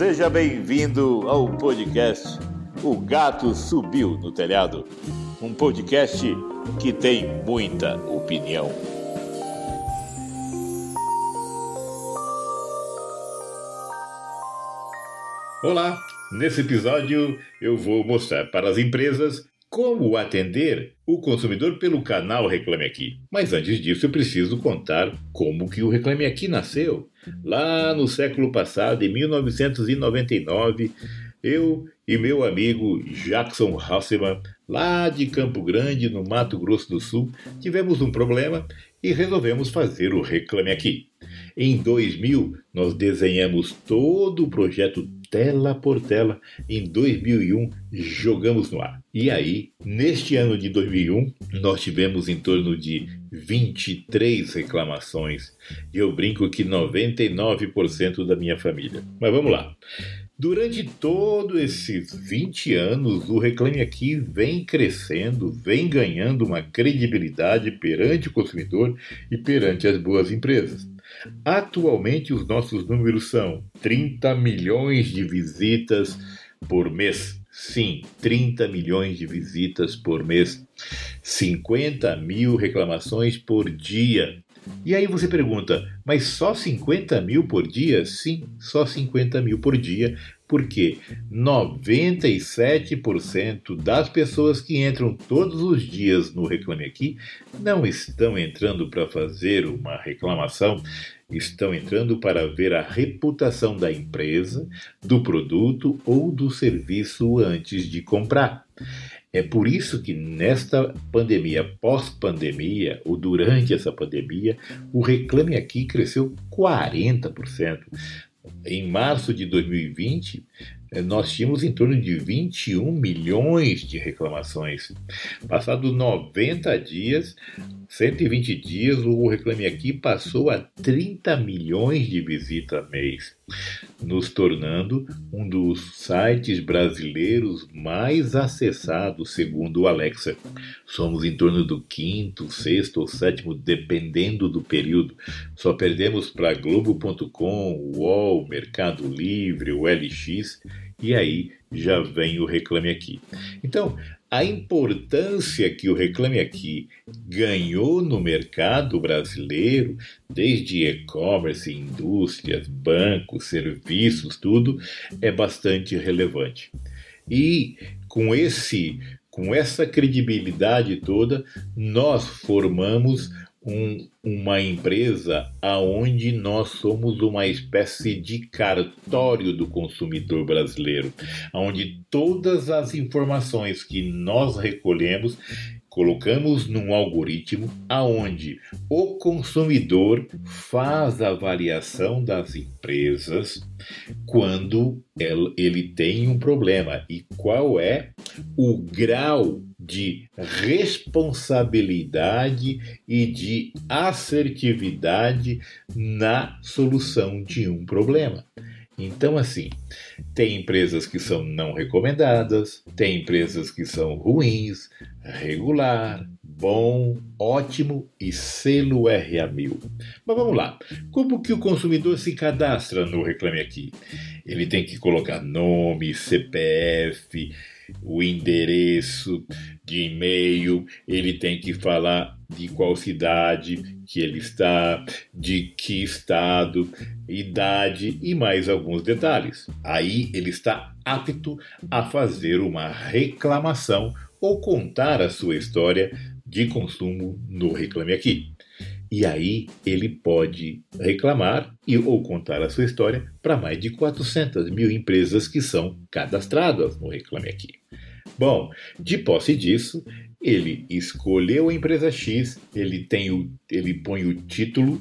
Seja bem-vindo ao podcast O Gato Subiu no Telhado. Um podcast que tem muita opinião. Olá! Nesse episódio eu vou mostrar para as empresas como atender o consumidor pelo canal Reclame Aqui. Mas antes disso eu preciso contar como que o Reclame Aqui nasceu. Lá no século passado, em 1999, eu e meu amigo Jackson Hasselman, lá de Campo Grande, no Mato Grosso do Sul, tivemos um problema e resolvemos fazer o Reclame Aqui. Em 2000, nós desenhamos todo o projeto tela por tela. Em 2001, jogamos no ar. E aí, neste ano de 2001, nós tivemos em torno de 23 reclamações. E eu brinco que 99% da minha família. Mas vamos lá. Durante todos esses 20 anos, o Reclame Aqui vem crescendo, vem ganhando uma credibilidade perante o consumidor e perante as boas empresas. Atualmente, os nossos números são 30 milhões de visitas por mês. Sim, 30 milhões de visitas por mês, 50 mil reclamações por dia. E aí você pergunta, mas só 50 mil por dia? Sim, só 50 mil por dia, porque 97% das pessoas que entram todos os dias no Reclame Aqui não estão entrando para fazer uma reclamação, estão entrando para ver a reputação da empresa, do produto ou do serviço antes de comprar. É por isso que nesta pandemia, pós-pandemia, ou durante essa pandemia, o Reclame Aqui cresceu 40%. Em março de 2020, eh, nós tínhamos em torno de 21 milhões de reclamações. Passados 90 dias, 120 dias, o Reclame Aqui passou a 30 milhões de visitas mês, nos tornando um dos sites brasileiros mais acessados, segundo o Alexa. Somos em torno do quinto, sexto ou sétimo, dependendo do período. Só perdemos para Globo.com, UOL, Mercado Livre, o LX, e aí já vem o Reclame Aqui. Então, a importância que o Reclame Aqui ganhou no mercado brasileiro, desde e-commerce, indústrias, bancos, serviços, tudo, é bastante relevante. E com esse com essa credibilidade toda, nós formamos um, uma empresa aonde nós somos uma espécie de cartório do consumidor brasileiro, onde todas as informações que nós recolhemos colocamos num algoritmo aonde o consumidor faz a avaliação das empresas quando ele tem um problema. E qual é o grau de responsabilidade e de assertividade na solução de um problema. Então, assim, tem empresas que são não recomendadas, tem empresas que são ruins, regular, bom, ótimo e selo RA1000. Mas vamos lá. Como que o consumidor se cadastra no Reclame Aqui? Ele tem que colocar nome, CPF, o endereço de e-mail, ele tem que falar de qual cidade que ele está, de que estado, idade e mais alguns detalhes. Aí ele está apto a fazer uma reclamação ou contar a sua história de consumo no Reclame Aqui. E aí ele pode reclamar e, ou contar a sua história para mais de 400 mil empresas que são cadastradas no Reclame Aqui. Bom, de posse disso, ele escolheu a empresa X, ele tem o, ele põe o título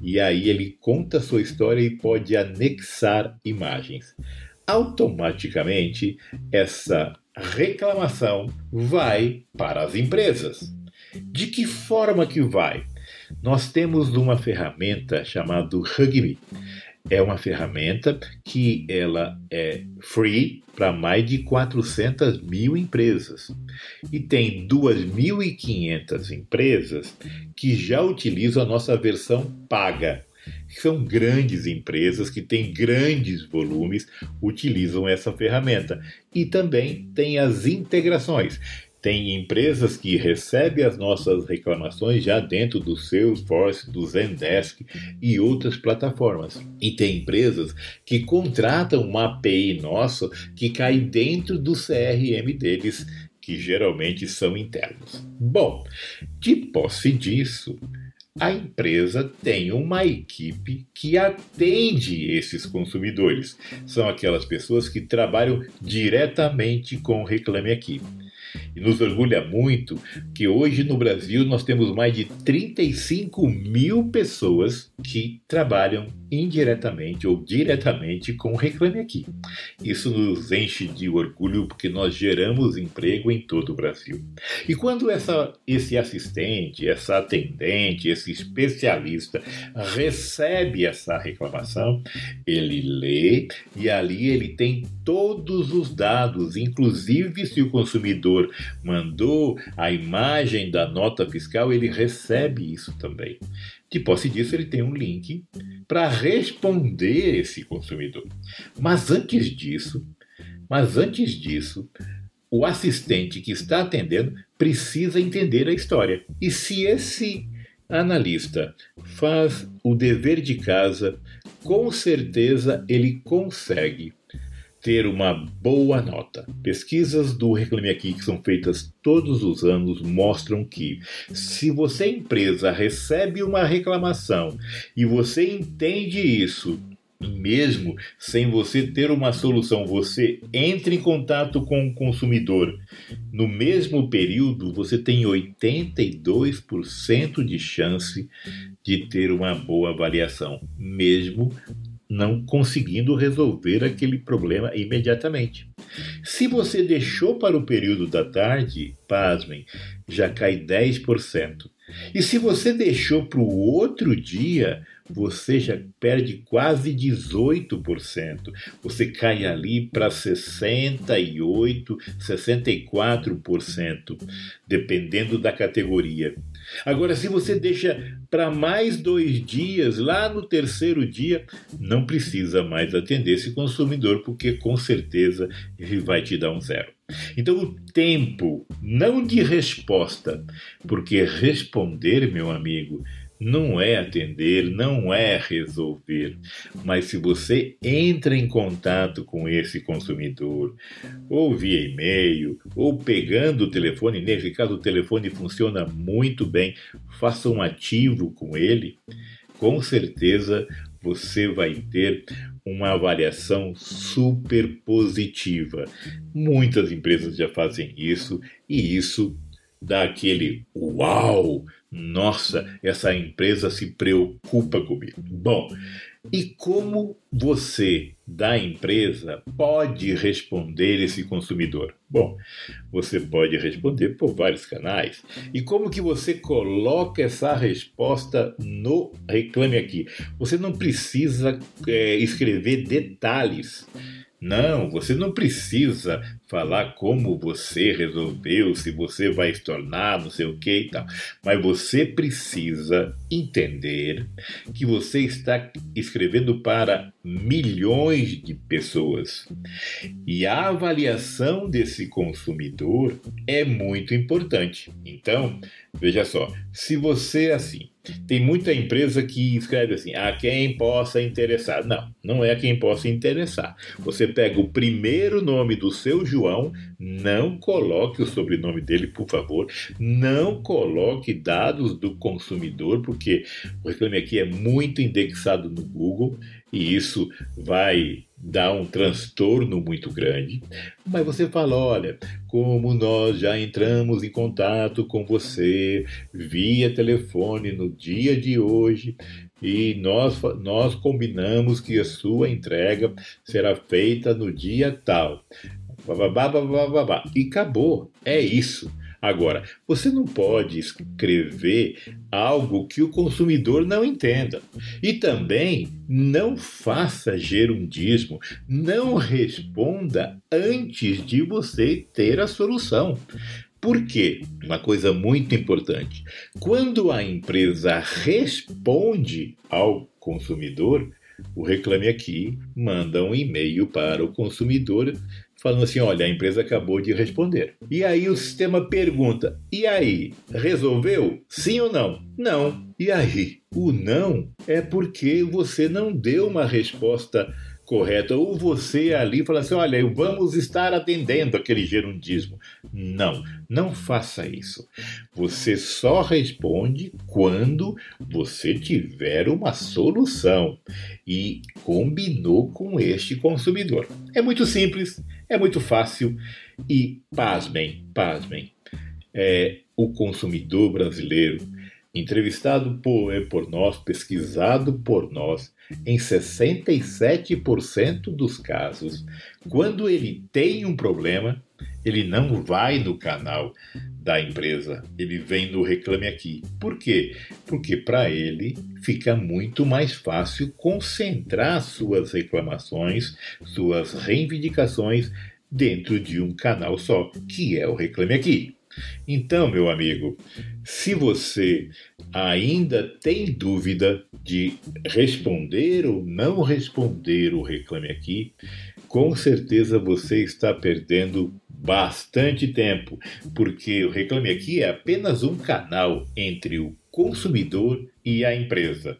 e aí ele conta a sua história e pode anexar imagens. Automaticamente, essa reclamação vai para as empresas. De que forma que vai? Nós temos uma ferramenta chamada Hugme é uma ferramenta que ela é free para mais de 400 mil empresas e tem 2.500 empresas que já utilizam a nossa versão paga. são grandes empresas que têm grandes volumes, utilizam essa ferramenta. E também tem as integrações. Tem empresas que recebem as nossas reclamações já dentro do Salesforce, do Zendesk e outras plataformas. E tem empresas que contratam uma API nossa que cai dentro do CRM deles, que geralmente são internos. Bom, de posse disso, a empresa tem uma equipe que atende esses consumidores. São aquelas pessoas que trabalham diretamente com o Reclame Aqui. E nos orgulha muito que hoje no Brasil nós temos mais de 35 mil pessoas que trabalham indiretamente ou diretamente com o Reclame Aqui. Isso nos enche de orgulho porque nós geramos emprego em todo o Brasil. E quando essa, esse assistente, essa atendente, esse especialista recebe essa reclamação, ele lê e ali ele tem todos os dados, inclusive se o consumidor mandou a imagem da nota fiscal, ele recebe isso também. De posse disso, ele tem um link para responder esse consumidor. Mas antes disso, mas antes disso, o assistente que está atendendo precisa entender a história. E se esse analista faz o dever de casa, com certeza ele consegue ter uma boa nota. Pesquisas do Reclame Aqui que são feitas todos os anos mostram que se você empresa recebe uma reclamação e você entende isso mesmo sem você ter uma solução, você entra em contato com o consumidor no mesmo período, você tem 82% de chance de ter uma boa avaliação, mesmo não conseguindo resolver aquele problema imediatamente. Se você deixou para o período da tarde, pasmem, já cai 10%. E se você deixou para o outro dia, você já perde quase 18%. Você cai ali para 68%, 64%, dependendo da categoria. Agora, se você deixa para mais dois dias, lá no terceiro dia, não precisa mais atender esse consumidor, porque com certeza ele vai te dar um zero. Então, o tempo, não de resposta, porque responder, meu amigo, não é atender, não é resolver, mas se você entra em contato com esse consumidor, ou via e-mail, ou pegando o telefone, nesse caso o telefone funciona muito bem, faça um ativo com ele, com certeza você vai ter uma avaliação super positiva. Muitas empresas já fazem isso e isso dá aquele uau! Nossa, essa empresa se preocupa comigo. Bom, e como você da empresa pode responder esse consumidor? Bom, você pode responder por vários canais. E como que você coloca essa resposta no Reclame Aqui? Você não precisa é, escrever detalhes. Não, você não precisa falar como você resolveu, se você vai se tornar, não sei o que e tal. Mas você precisa entender que você está escrevendo para milhões de pessoas. E a avaliação desse consumidor é muito importante. Então, veja só, se você assim tem muita empresa que escreve assim, a quem possa interessar. Não, não é a quem possa interessar. Você pega o primeiro nome do seu João, não coloque o sobrenome dele, por favor. Não coloque dados do consumidor, porque o Reclame Aqui é muito indexado no Google e isso vai dar um transtorno muito grande. Mas você fala: olha, como nós já entramos em contato com você via telefone no dia de hoje e nós, nós combinamos que a sua entrega será feita no dia tal. E acabou. É isso. Agora, você não pode escrever algo que o consumidor não entenda. E também não faça gerundismo, não responda antes de você ter a solução. Por quê? Uma coisa muito importante. Quando a empresa responde ao consumidor, o Reclame Aqui manda um e-mail para o consumidor falando assim: olha, a empresa acabou de responder. E aí o sistema pergunta: e aí, resolveu? Sim ou não? Não. E aí? O não é porque você não deu uma resposta correta. Ou você ali fala assim: olha, vamos estar atendendo aquele gerundismo. Não, não faça isso. Você só responde quando você tiver uma solução e combinou com este consumidor. É muito simples, é muito fácil e, pasmem, pasmem, é, o consumidor brasileiro entrevistado por, é, por nós, pesquisado por nós, em 67% dos casos, quando ele tem um problema, ele não vai no canal da empresa, ele vem no Reclame Aqui. Por quê? Porque para ele fica muito mais fácil concentrar suas reclamações, suas reivindicações dentro de um canal só, que é o Reclame Aqui. Então, meu amigo, se você ainda tem dúvida de responder ou não responder o Reclame Aqui, com certeza você está perdendo bastante tempo, porque o Reclame Aqui é apenas um canal entre o consumidor e a empresa.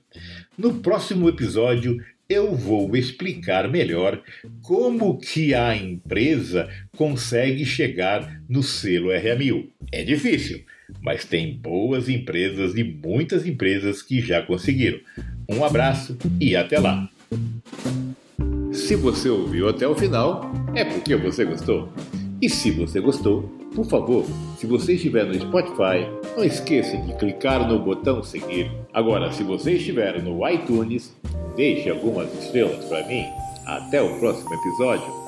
No próximo episódio, eu vou explicar melhor como que a empresa consegue chegar no selo RA1000. É difícil, mas tem boas empresas e muitas empresas que já conseguiram. Um abraço e até lá! Se você ouviu até o final, é porque você gostou. E se você gostou, por favor, se você estiver no Spotify, não esqueça de clicar no botão seguir. Agora, se você estiver no iTunes, deixe algumas estrelas para mim. Até o próximo episódio.